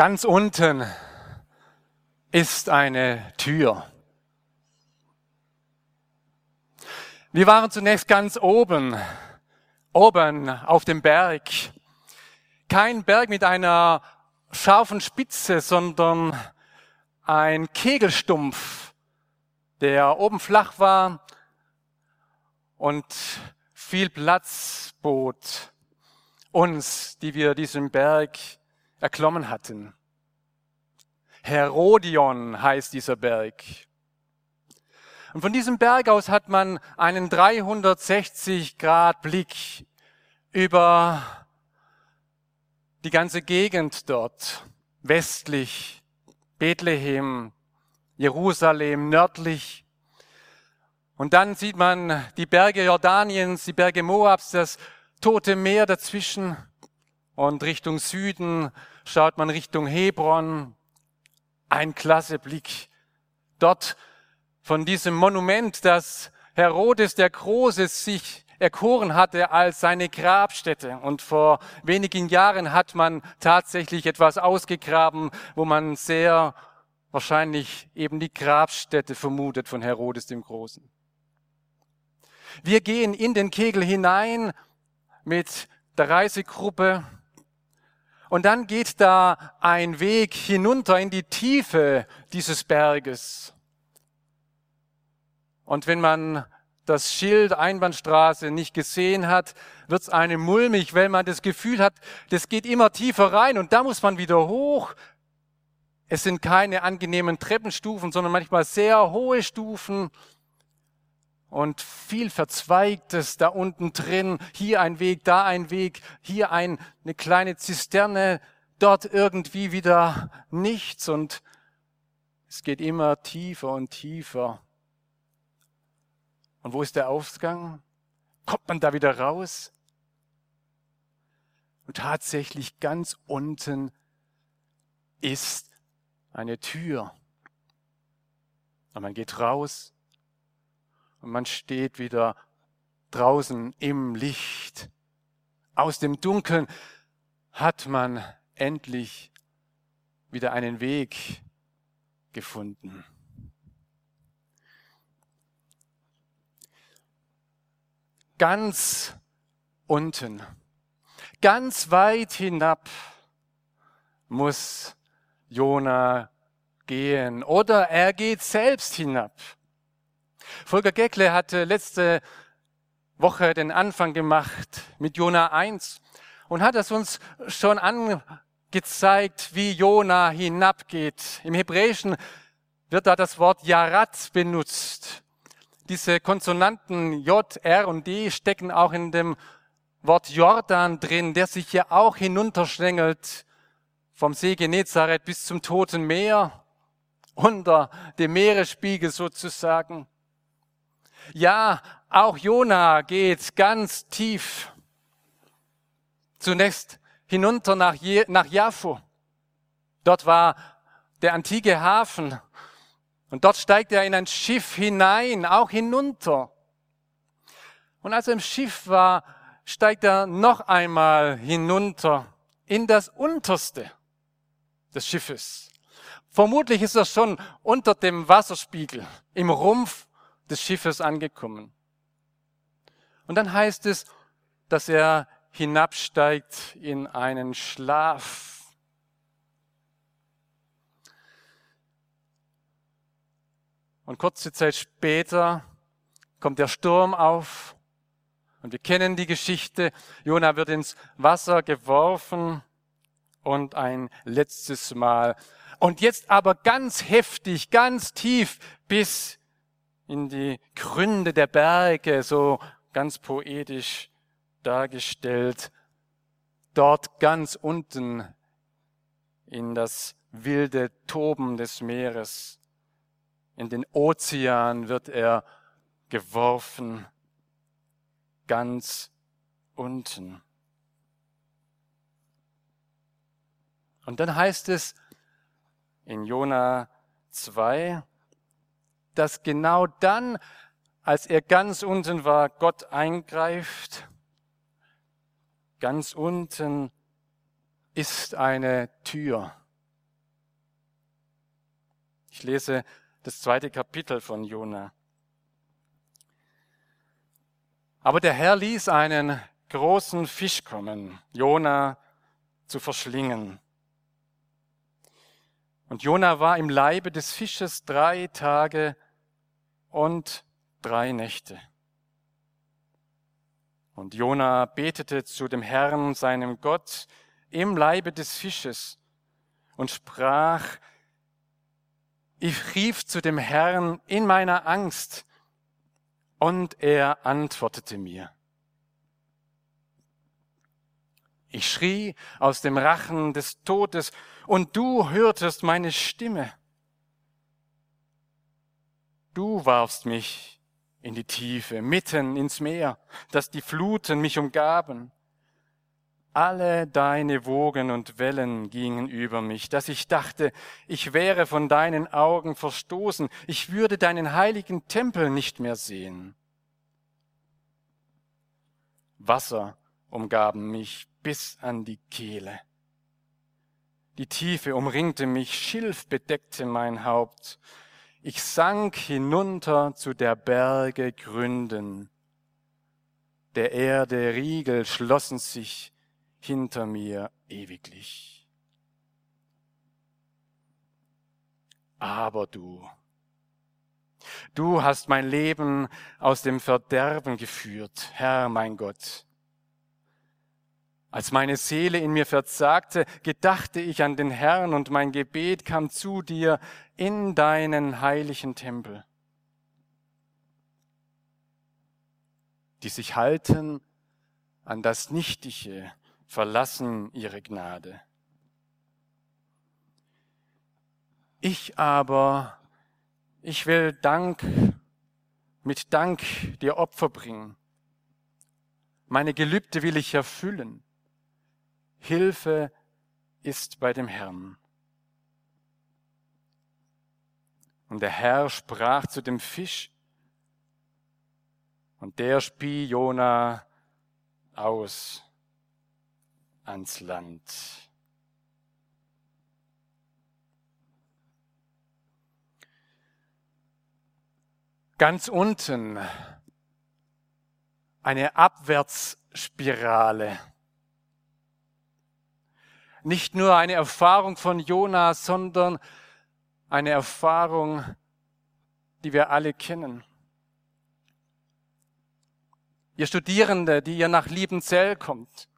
Ganz unten ist eine Tür. Wir waren zunächst ganz oben, oben auf dem Berg. Kein Berg mit einer scharfen Spitze, sondern ein Kegelstumpf, der oben flach war und viel Platz bot uns, die wir diesen Berg erklommen hatten. Herodion heißt dieser Berg. Und von diesem Berg aus hat man einen 360 Grad Blick über die ganze Gegend dort, westlich, Bethlehem, Jerusalem, nördlich. Und dann sieht man die Berge Jordaniens, die Berge Moabs, das Tote Meer dazwischen und Richtung Süden schaut man Richtung Hebron. Ein klasse Blick. Dort von diesem Monument, das Herodes der Große sich erkoren hatte als seine Grabstätte. Und vor wenigen Jahren hat man tatsächlich etwas ausgegraben, wo man sehr wahrscheinlich eben die Grabstätte vermutet von Herodes dem Großen. Wir gehen in den Kegel hinein mit der Reisegruppe und dann geht da ein Weg hinunter in die Tiefe dieses Berges. Und wenn man das Schild Einbahnstraße nicht gesehen hat, wird's einem mulmig, weil man das Gefühl hat, das geht immer tiefer rein und da muss man wieder hoch. Es sind keine angenehmen Treppenstufen, sondern manchmal sehr hohe Stufen und viel Verzweigtes da unten drin. Hier ein Weg, da ein Weg, hier ein, eine kleine Zisterne, dort irgendwie wieder nichts und es geht immer tiefer und tiefer. Und wo ist der Ausgang? Kommt man da wieder raus? Und tatsächlich ganz unten ist eine Tür. Und man geht raus und man steht wieder draußen im Licht. Aus dem Dunkeln hat man endlich wieder einen Weg gefunden. Ganz unten, ganz weit hinab muss Jona gehen oder er geht selbst hinab. Volker Geckle hatte letzte Woche den Anfang gemacht mit Jona 1 und hat es uns schon angezeigt, wie Jona hinabgeht. Im Hebräischen wird da das Wort Yarat benutzt. Diese Konsonanten J, R und D stecken auch in dem Wort Jordan drin, der sich ja auch hinunterschlängelt vom See Genezareth bis zum Toten Meer, unter dem Meeresspiegel sozusagen. Ja, auch Jona geht ganz tief. Zunächst hinunter nach, Je nach Jaffo. Dort war der antike Hafen. Und dort steigt er in ein Schiff hinein, auch hinunter. Und als er im Schiff war, steigt er noch einmal hinunter in das Unterste des Schiffes. Vermutlich ist er schon unter dem Wasserspiegel, im Rumpf des Schiffes angekommen. Und dann heißt es, dass er hinabsteigt in einen Schlaf. Und kurze Zeit später kommt der Sturm auf und wir kennen die Geschichte. Jona wird ins Wasser geworfen und ein letztes Mal. Und jetzt aber ganz heftig, ganz tief bis in die Gründe der Berge, so ganz poetisch dargestellt. Dort ganz unten in das wilde Toben des Meeres. In den Ozean wird er geworfen, ganz unten. Und dann heißt es in Jona 2, dass genau dann, als er ganz unten war, Gott eingreift. Ganz unten ist eine Tür. Ich lese das zweite Kapitel von Jona. Aber der Herr ließ einen großen Fisch kommen, Jona zu verschlingen. Und Jona war im Leibe des Fisches drei Tage und drei Nächte. Und Jona betete zu dem Herrn, seinem Gott, im Leibe des Fisches und sprach, ich rief zu dem Herrn in meiner Angst und er antwortete mir. Ich schrie aus dem Rachen des Todes und du hörtest meine Stimme. Du warfst mich in die Tiefe, mitten ins Meer, dass die Fluten mich umgaben. Alle deine Wogen und Wellen gingen über mich, dass ich dachte, ich wäre von deinen Augen verstoßen, ich würde deinen heiligen Tempel nicht mehr sehen. Wasser umgaben mich bis an die Kehle. Die Tiefe umringte mich, Schilf bedeckte mein Haupt. Ich sank hinunter zu der Berge Gründen. Der Erde Riegel schlossen sich hinter mir ewiglich. Aber du, du hast mein Leben aus dem Verderben geführt, Herr mein Gott. Als meine Seele in mir verzagte, gedachte ich an den Herrn und mein Gebet kam zu dir in deinen heiligen Tempel. Die sich halten an das Nichtige, verlassen ihre Gnade. Ich aber, ich will Dank, mit Dank dir Opfer bringen. Meine Gelübde will ich erfüllen. Hilfe ist bei dem Herrn. Und der Herr sprach zu dem Fisch, und der spie Jona aus ans Land. Ganz unten eine Abwärtsspirale nicht nur eine Erfahrung von Jona, sondern eine Erfahrung, die wir alle kennen. Ihr Studierende, die ihr nach Liebenzell kommt.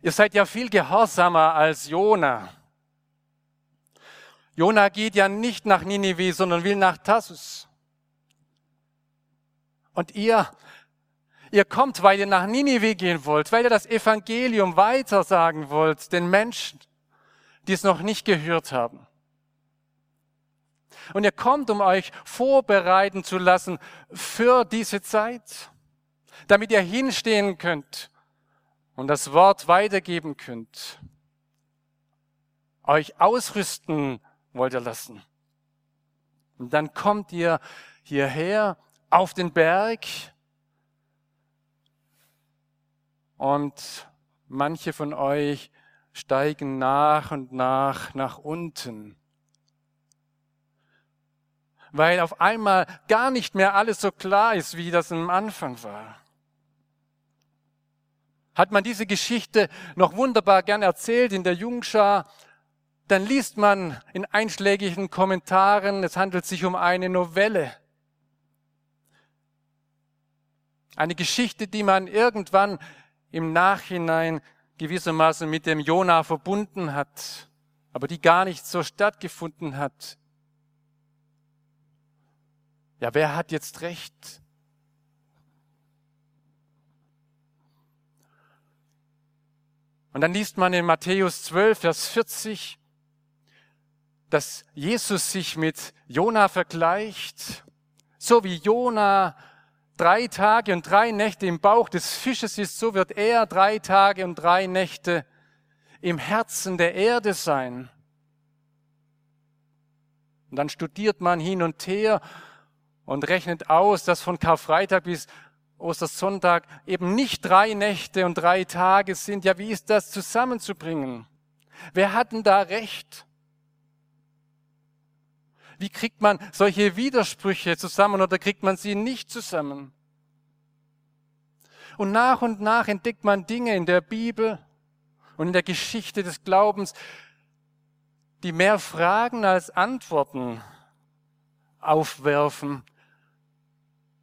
Ihr seid ja viel gehorsamer als Jona. Jona geht ja nicht nach Ninive, sondern will nach Tassus. Und ihr Ihr kommt, weil ihr nach Ninive gehen wollt, weil ihr das Evangelium weiter sagen wollt, den Menschen, die es noch nicht gehört haben. Und ihr kommt, um euch vorbereiten zu lassen für diese Zeit, damit ihr hinstehen könnt und das Wort weitergeben könnt. Euch ausrüsten wollt ihr lassen. Und dann kommt ihr hierher auf den Berg und manche von euch steigen nach und nach nach unten. Weil auf einmal gar nicht mehr alles so klar ist, wie das am Anfang war. Hat man diese Geschichte noch wunderbar gern erzählt in der Jungschar, dann liest man in einschlägigen Kommentaren, es handelt sich um eine Novelle. Eine Geschichte, die man irgendwann im Nachhinein gewissermaßen mit dem Jona verbunden hat, aber die gar nicht so stattgefunden hat. Ja, wer hat jetzt recht? Und dann liest man in Matthäus 12, Vers 40, dass Jesus sich mit Jona vergleicht. So wie Jona drei Tage und drei Nächte im Bauch des Fisches ist, so wird er drei Tage und drei Nächte im Herzen der Erde sein. Und dann studiert man hin und her und rechnet aus, dass von Karfreitag bis Ostersonntag eben nicht drei Nächte und drei Tage sind. Ja, wie ist das zusammenzubringen? Wer hat denn da recht? Wie kriegt man solche Widersprüche zusammen oder kriegt man sie nicht zusammen? Und nach und nach entdeckt man Dinge in der Bibel und in der Geschichte des Glaubens, die mehr Fragen als Antworten aufwerfen.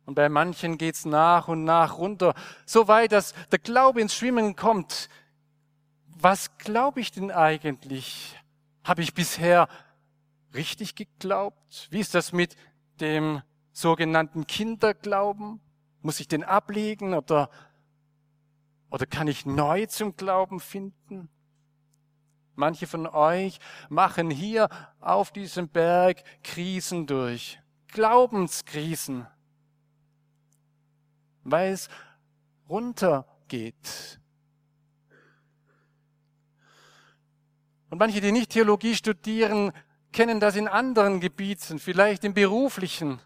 Und bei manchen geht's nach und nach runter, so weit, dass der Glaube ins Schwimmen kommt. Was glaube ich denn eigentlich? Habe ich bisher richtig geglaubt? Wie ist das mit dem sogenannten Kinderglauben? Muss ich den ablegen oder, oder kann ich neu zum Glauben finden? Manche von euch machen hier auf diesem Berg Krisen durch. Glaubenskrisen. Weil es runtergeht. Und manche, die nicht Theologie studieren, kennen das in anderen Gebieten, vielleicht im beruflichen,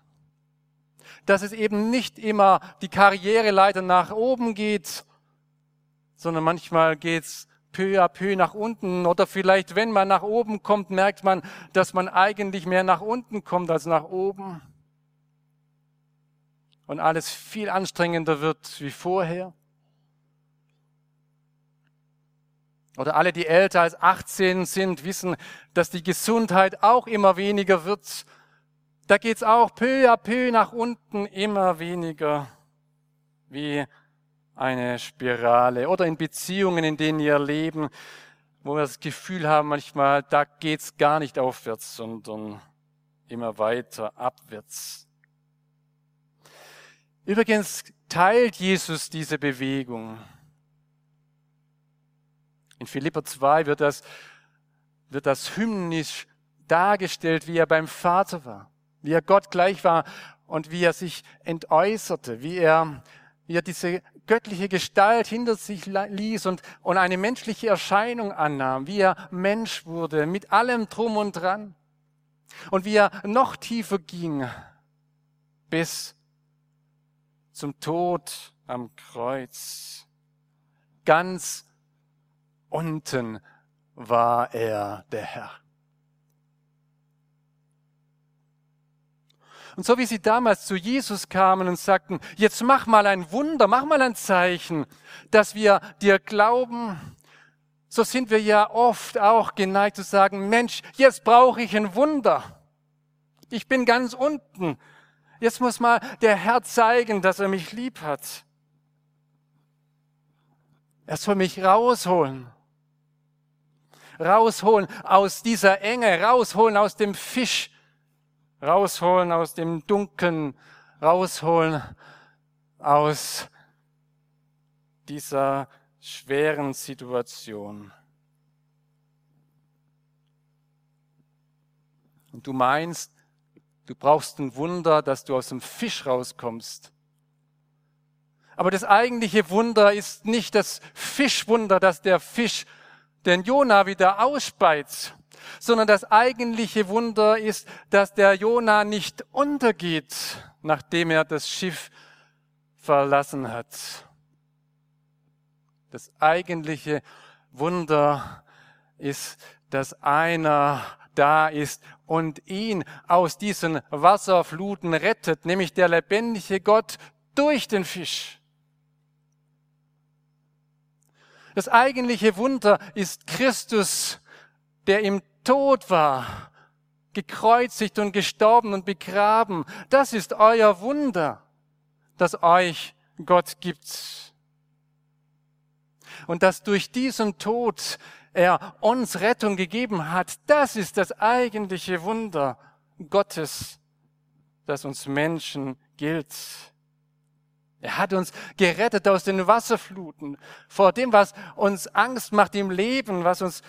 dass es eben nicht immer die Karriereleiter nach oben geht, sondern manchmal geht's peu à peu nach unten oder vielleicht, wenn man nach oben kommt, merkt man, dass man eigentlich mehr nach unten kommt als nach oben und alles viel anstrengender wird wie vorher. Oder alle, die älter als 18 sind, wissen, dass die Gesundheit auch immer weniger wird. Da geht's auch peu à peu nach unten immer weniger wie eine Spirale. Oder in Beziehungen, in denen ihr Leben, wo wir das Gefühl haben manchmal, da geht's gar nicht aufwärts, sondern immer weiter abwärts. Übrigens teilt Jesus diese Bewegung. In Philippa 2 wird das, wird das hymnisch dargestellt, wie er beim Vater war, wie er Gott gleich war und wie er sich entäußerte, wie er, wie er diese göttliche Gestalt hinter sich ließ und, und eine menschliche Erscheinung annahm, wie er Mensch wurde, mit allem drum und dran. Und wie er noch tiefer ging, bis zum Tod am Kreuz. Ganz unten war er der Herr. Und so wie sie damals zu Jesus kamen und sagten, jetzt mach mal ein Wunder, mach mal ein Zeichen, dass wir dir glauben, so sind wir ja oft auch geneigt zu sagen, Mensch, jetzt brauche ich ein Wunder. Ich bin ganz unten. Jetzt muss mal der Herr zeigen, dass er mich lieb hat. Er soll mich rausholen rausholen aus dieser Enge, rausholen aus dem Fisch, rausholen aus dem Dunkeln, rausholen aus dieser schweren Situation. Und du meinst, du brauchst ein Wunder, dass du aus dem Fisch rauskommst. Aber das eigentliche Wunder ist nicht das Fischwunder, dass der Fisch den Jona wieder ausspeit, sondern das eigentliche Wunder ist, dass der Jona nicht untergeht, nachdem er das Schiff verlassen hat. Das eigentliche Wunder ist, dass einer da ist und ihn aus diesen Wasserfluten rettet, nämlich der lebendige Gott durch den Fisch. Das eigentliche Wunder ist Christus, der im Tod war, gekreuzigt und gestorben und begraben. Das ist euer Wunder, das euch Gott gibt. Und dass durch diesen Tod er uns Rettung gegeben hat, das ist das eigentliche Wunder Gottes, das uns Menschen gilt. Er hat uns gerettet aus den Wasserfluten, vor dem, was uns Angst macht im Leben, was uns,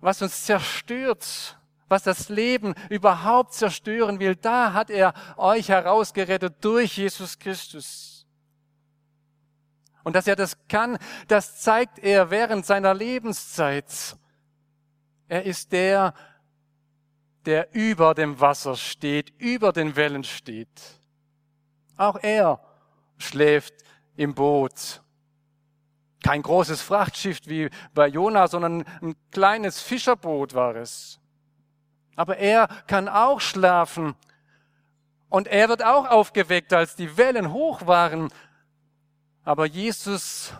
was uns zerstört, was das Leben überhaupt zerstören will. Da hat er euch herausgerettet durch Jesus Christus. Und dass er das kann, das zeigt er während seiner Lebenszeit. Er ist der, der über dem Wasser steht, über den Wellen steht. Auch er schläft im Boot. Kein großes Frachtschiff wie bei Jona, sondern ein kleines Fischerboot war es. Aber er kann auch schlafen. Und er wird auch aufgeweckt, als die Wellen hoch waren. Aber Jesus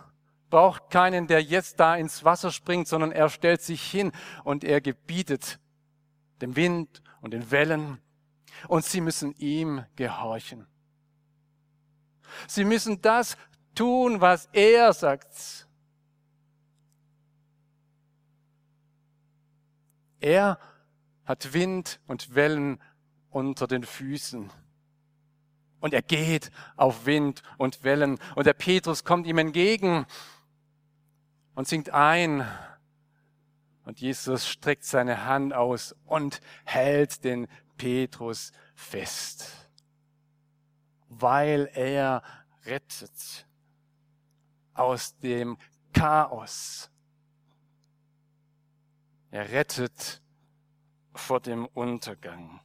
braucht keinen, der jetzt da ins Wasser springt, sondern er stellt sich hin und er gebietet dem Wind und den Wellen. Und sie müssen ihm gehorchen. Sie müssen das tun, was er sagt. Er hat Wind und Wellen unter den Füßen. Und er geht auf Wind und Wellen. Und der Petrus kommt ihm entgegen und singt ein. Und Jesus streckt seine Hand aus und hält den Petrus fest weil er rettet aus dem Chaos. Er rettet vor dem Untergang.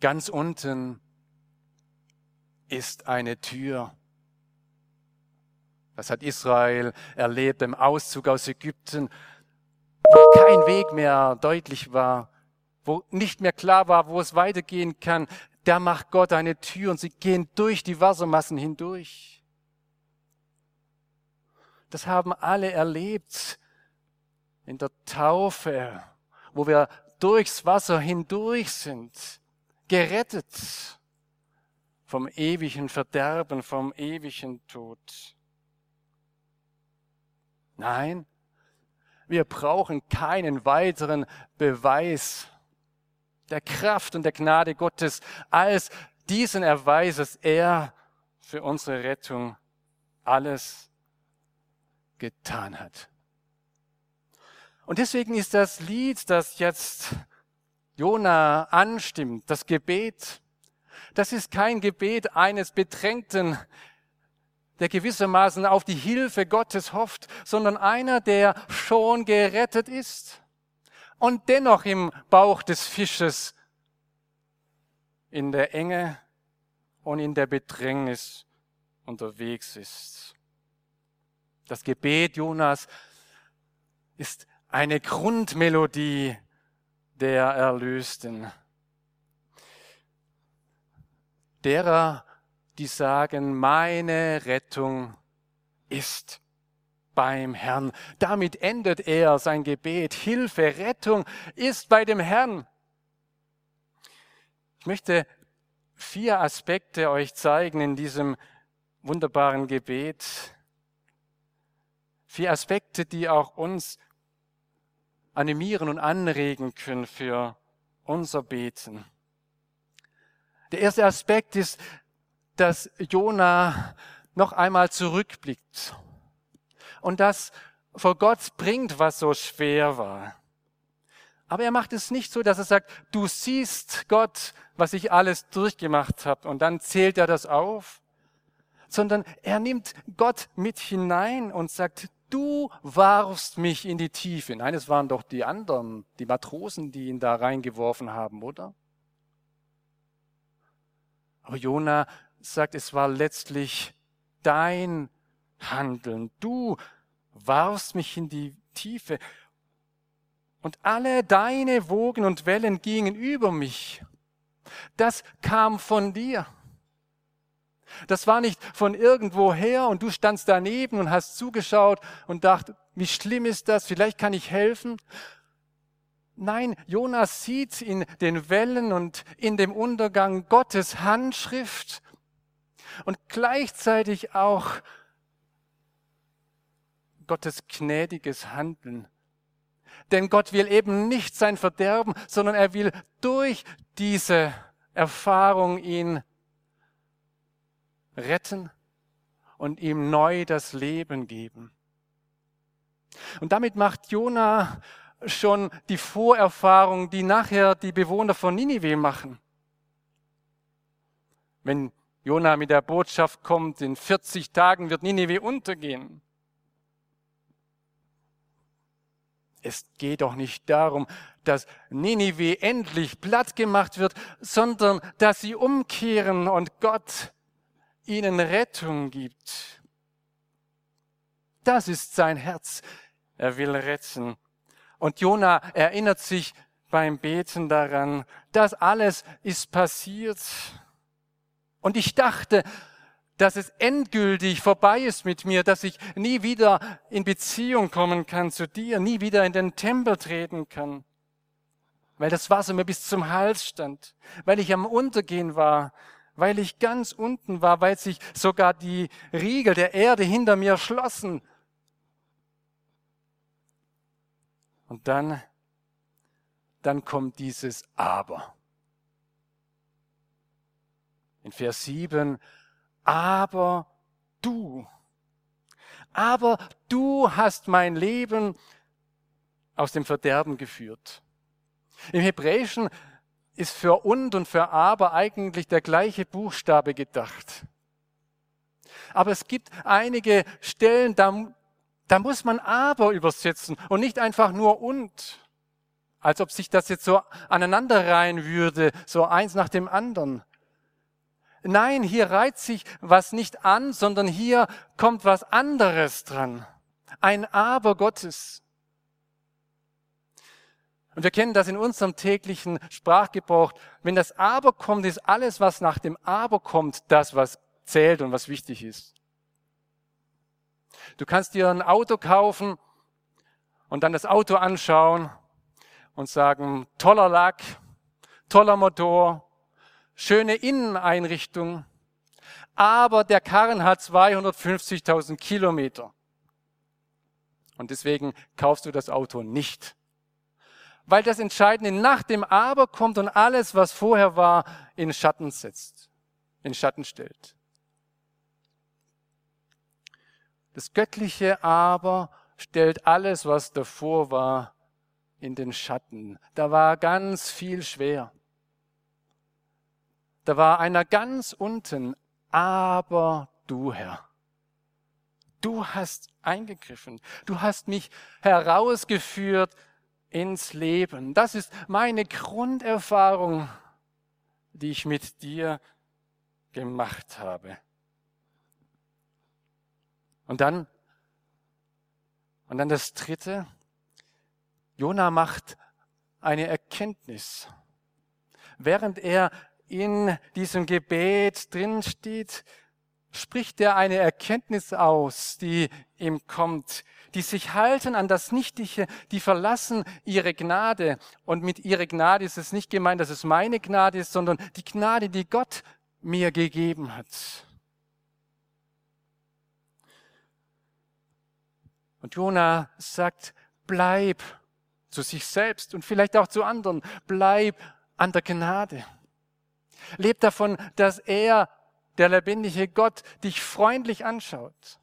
Ganz unten ist eine Tür. Das hat Israel erlebt im Auszug aus Ägypten, wo kein Weg mehr deutlich war wo nicht mehr klar war, wo es weitergehen kann, da macht Gott eine Tür und sie gehen durch die Wassermassen hindurch. Das haben alle erlebt in der Taufe, wo wir durchs Wasser hindurch sind, gerettet vom ewigen Verderben, vom ewigen Tod. Nein, wir brauchen keinen weiteren Beweis der Kraft und der Gnade Gottes als diesen Erweis, dass er für unsere Rettung alles getan hat. Und deswegen ist das Lied, das jetzt Jona anstimmt, das Gebet, das ist kein Gebet eines Bedrängten, der gewissermaßen auf die Hilfe Gottes hofft, sondern einer, der schon gerettet ist und dennoch im Bauch des Fisches in der Enge und in der Bedrängnis unterwegs ist. Das Gebet Jonas ist eine Grundmelodie der Erlösten. Derer, die sagen, meine Rettung ist beim Herrn. Damit endet er sein Gebet. Hilfe, Rettung ist bei dem Herrn. Ich möchte vier Aspekte euch zeigen in diesem wunderbaren Gebet. Vier Aspekte, die auch uns animieren und anregen können für unser Beten. Der erste Aspekt ist, dass Jona noch einmal zurückblickt und das vor Gott bringt, was so schwer war. Aber er macht es nicht so, dass er sagt, du siehst Gott, was ich alles durchgemacht habe und dann zählt er das auf, sondern er nimmt Gott mit hinein und sagt, du warfst mich in die Tiefe. Nein, es waren doch die anderen, die Matrosen, die ihn da reingeworfen haben, oder? Aber Jona sagt, es war letztlich dein handeln. Du warfst mich in die Tiefe und alle deine Wogen und Wellen gingen über mich. Das kam von dir. Das war nicht von irgendwoher und du standst daneben und hast zugeschaut und dacht, wie schlimm ist das? Vielleicht kann ich helfen. Nein, Jonas sieht in den Wellen und in dem Untergang Gottes Handschrift und gleichzeitig auch Gottes gnädiges Handeln. Denn Gott will eben nicht sein Verderben, sondern er will durch diese Erfahrung ihn retten und ihm neu das Leben geben. Und damit macht Jona schon die Vorerfahrung, die nachher die Bewohner von Ninive machen. Wenn Jona mit der Botschaft kommt, in 40 Tagen wird Ninive untergehen. Es geht doch nicht darum, dass Ninive endlich platt gemacht wird, sondern dass sie umkehren und Gott ihnen Rettung gibt. Das ist sein Herz. Er will retten. Und Jona erinnert sich beim Beten daran, das alles ist passiert. Und ich dachte, dass es endgültig vorbei ist mit mir, dass ich nie wieder in Beziehung kommen kann zu dir, nie wieder in den Tempel treten kann, weil das Wasser mir bis zum Hals stand, weil ich am Untergehen war, weil ich ganz unten war, weil sich sogar die Riegel der Erde hinter mir schlossen. Und dann, dann kommt dieses Aber. In Vers 7, aber du, aber du hast mein Leben aus dem Verderben geführt. Im Hebräischen ist für und und für aber eigentlich der gleiche Buchstabe gedacht. Aber es gibt einige Stellen, da, da muss man aber übersetzen und nicht einfach nur und. Als ob sich das jetzt so aneinander reihen würde, so eins nach dem anderen. Nein, hier reiht sich was nicht an, sondern hier kommt was anderes dran. Ein Aber Gottes. Und wir kennen das in unserem täglichen Sprachgebrauch. Wenn das Aber kommt, ist alles, was nach dem Aber kommt, das, was zählt und was wichtig ist. Du kannst dir ein Auto kaufen und dann das Auto anschauen und sagen, toller Lack, toller Motor, schöne Inneneinrichtung, aber der Karren hat 250.000 Kilometer. Und deswegen kaufst du das Auto nicht weil das Entscheidende nach dem Aber kommt und alles, was vorher war, in Schatten setzt, in Schatten stellt. Das göttliche Aber stellt alles, was davor war, in den Schatten. Da war ganz viel schwer. Da war einer ganz unten, aber du Herr. Du hast eingegriffen. Du hast mich herausgeführt ins Leben. Das ist meine Grunderfahrung, die ich mit dir gemacht habe. Und dann, und dann das dritte, Jona macht eine Erkenntnis. Während er in diesem Gebet drin steht, spricht er eine Erkenntnis aus, die ihm kommt, die sich halten an das Nichtige, die verlassen ihre Gnade. Und mit ihrer Gnade ist es nicht gemeint, dass es meine Gnade ist, sondern die Gnade, die Gott mir gegeben hat. Und Jona sagt, bleib zu sich selbst und vielleicht auch zu anderen, bleib an der Gnade. Leb davon, dass er der lebendige Gott dich freundlich anschaut.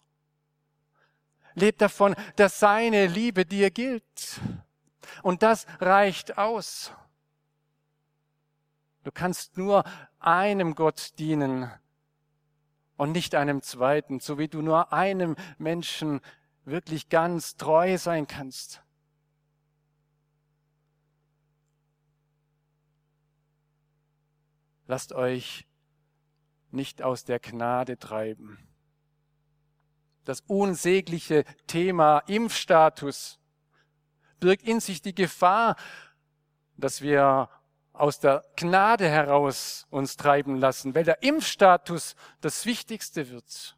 Leb davon, dass seine Liebe dir gilt. Und das reicht aus. Du kannst nur einem Gott dienen und nicht einem zweiten, so wie du nur einem Menschen wirklich ganz treu sein kannst. Lasst euch nicht aus der Gnade treiben. Das unsägliche Thema Impfstatus birgt in sich die Gefahr, dass wir aus der Gnade heraus uns treiben lassen, weil der Impfstatus das Wichtigste wird.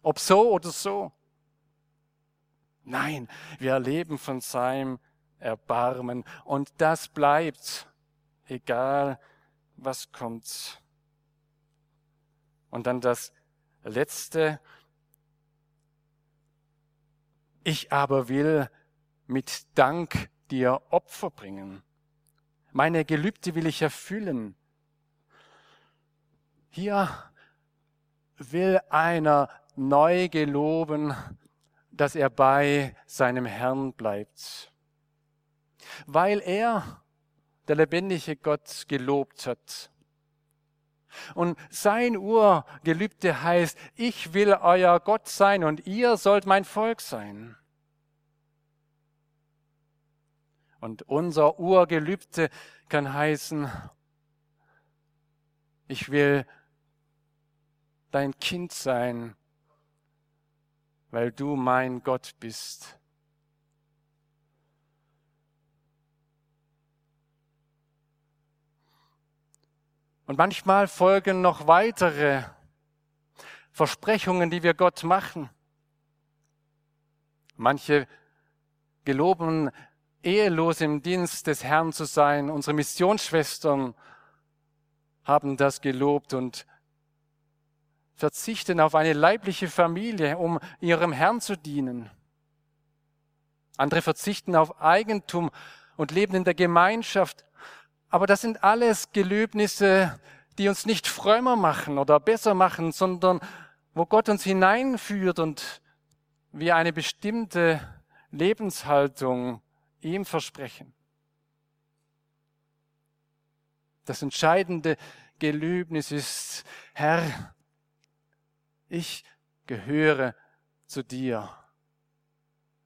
Ob so oder so. Nein, wir erleben von seinem Erbarmen und das bleibt, egal was kommt. Und dann das letzte. Ich aber will mit Dank dir Opfer bringen. Meine Gelübde will ich erfüllen. Hier will einer neu geloben, dass er bei seinem Herrn bleibt. Weil er, der lebendige Gott, gelobt hat. Und sein Urgelübde heißt, ich will euer Gott sein und ihr sollt mein Volk sein. Und unser Urgelübde kann heißen, ich will dein Kind sein, weil du mein Gott bist. Und manchmal folgen noch weitere Versprechungen, die wir Gott machen. Manche geloben, ehelos im Dienst des Herrn zu sein. Unsere Missionsschwestern haben das gelobt und verzichten auf eine leibliche Familie, um ihrem Herrn zu dienen. Andere verzichten auf Eigentum und leben in der Gemeinschaft. Aber das sind alles Gelöbnisse, die uns nicht frömmer machen oder besser machen, sondern wo Gott uns hineinführt und wir eine bestimmte Lebenshaltung ihm versprechen. Das entscheidende Gelöbnis ist, Herr, ich gehöre zu dir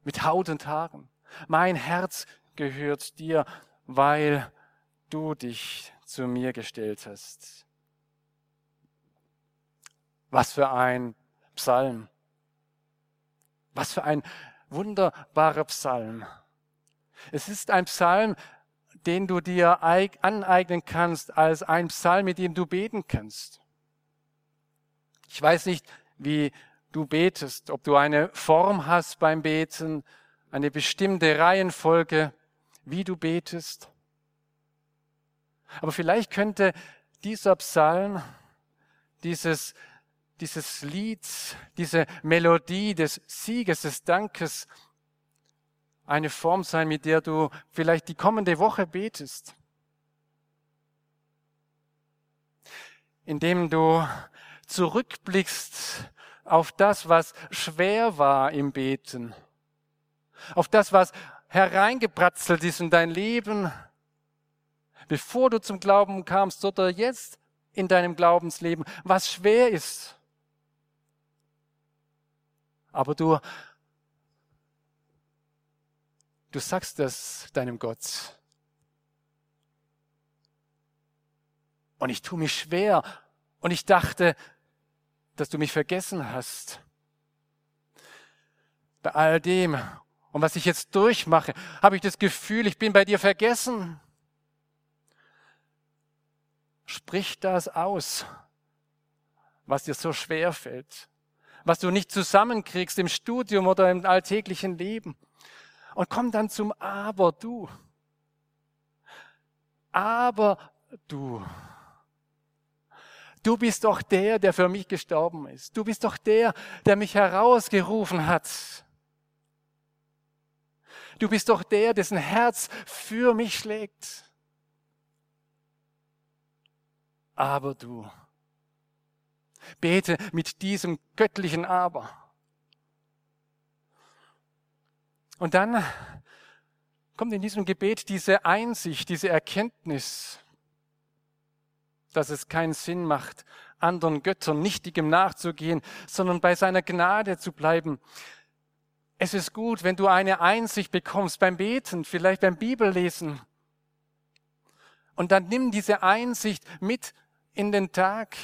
mit Haut und Haaren. Mein Herz gehört dir, weil du dich zu mir gestellt hast. Was für ein Psalm. Was für ein wunderbarer Psalm. Es ist ein Psalm, den du dir aneignen kannst als ein Psalm, mit dem du beten kannst. Ich weiß nicht, wie du betest, ob du eine Form hast beim Beten, eine bestimmte Reihenfolge, wie du betest. Aber vielleicht könnte dieser Psalm, dieses, dieses Lied, diese Melodie des Sieges, des Dankes eine Form sein, mit der du vielleicht die kommende Woche betest. Indem du zurückblickst auf das, was schwer war im Beten, auf das, was hereingepratzelt ist in dein Leben, bevor du zum Glauben kamst oder jetzt in deinem Glaubensleben, was schwer ist. Aber du, du sagst das deinem Gott. Und ich tue mich schwer. Und ich dachte, dass du mich vergessen hast. Bei all dem und was ich jetzt durchmache, habe ich das Gefühl, ich bin bei dir vergessen. Sprich das aus, was dir so schwer fällt, was du nicht zusammenkriegst im Studium oder im alltäglichen Leben. Und komm dann zum Aber du. Aber du. Du bist doch der, der für mich gestorben ist. Du bist doch der, der mich herausgerufen hat. Du bist doch der, dessen Herz für mich schlägt. Aber du, bete mit diesem göttlichen Aber. Und dann kommt in diesem Gebet diese Einsicht, diese Erkenntnis, dass es keinen Sinn macht, anderen Göttern nichtigem nachzugehen, sondern bei seiner Gnade zu bleiben. Es ist gut, wenn du eine Einsicht bekommst beim Beten, vielleicht beim Bibellesen. Und dann nimm diese Einsicht mit in den Tag.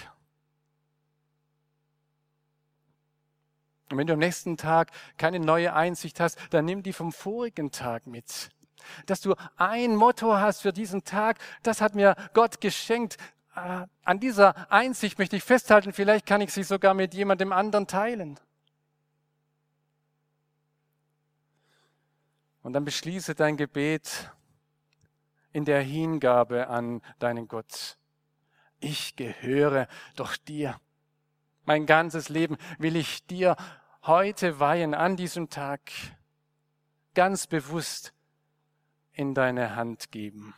Und wenn du am nächsten Tag keine neue Einsicht hast, dann nimm die vom vorigen Tag mit. Dass du ein Motto hast für diesen Tag, das hat mir Gott geschenkt. Äh, an dieser Einsicht möchte ich festhalten, vielleicht kann ich sie sogar mit jemandem anderen teilen. Und dann beschließe dein Gebet in der Hingabe an deinen Gott. Ich gehöre doch dir. Mein ganzes Leben will ich dir heute weihen an diesem Tag. Ganz bewusst in deine Hand geben.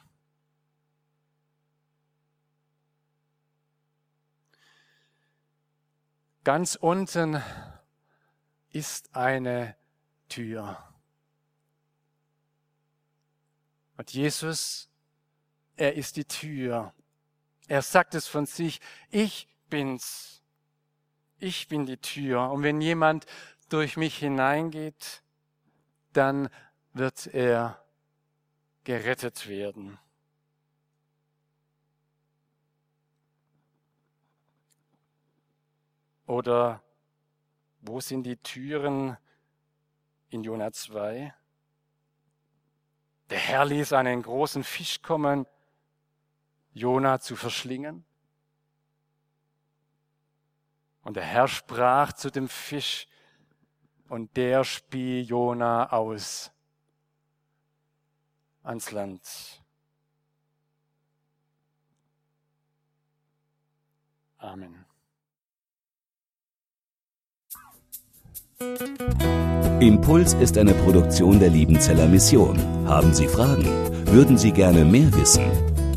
Ganz unten ist eine Tür. Und Jesus, er ist die Tür. Er sagt es von sich, ich bin's. Ich bin die Tür. Und wenn jemand durch mich hineingeht, dann wird er gerettet werden. Oder wo sind die Türen in Jona 2? Der Herr ließ einen großen Fisch kommen, Jona zu verschlingen. Und der Herr sprach zu dem Fisch, und der spie Jona aus ans Land. Amen. Impuls ist eine Produktion der Liebenzeller Mission. Haben Sie Fragen? Würden Sie gerne mehr wissen?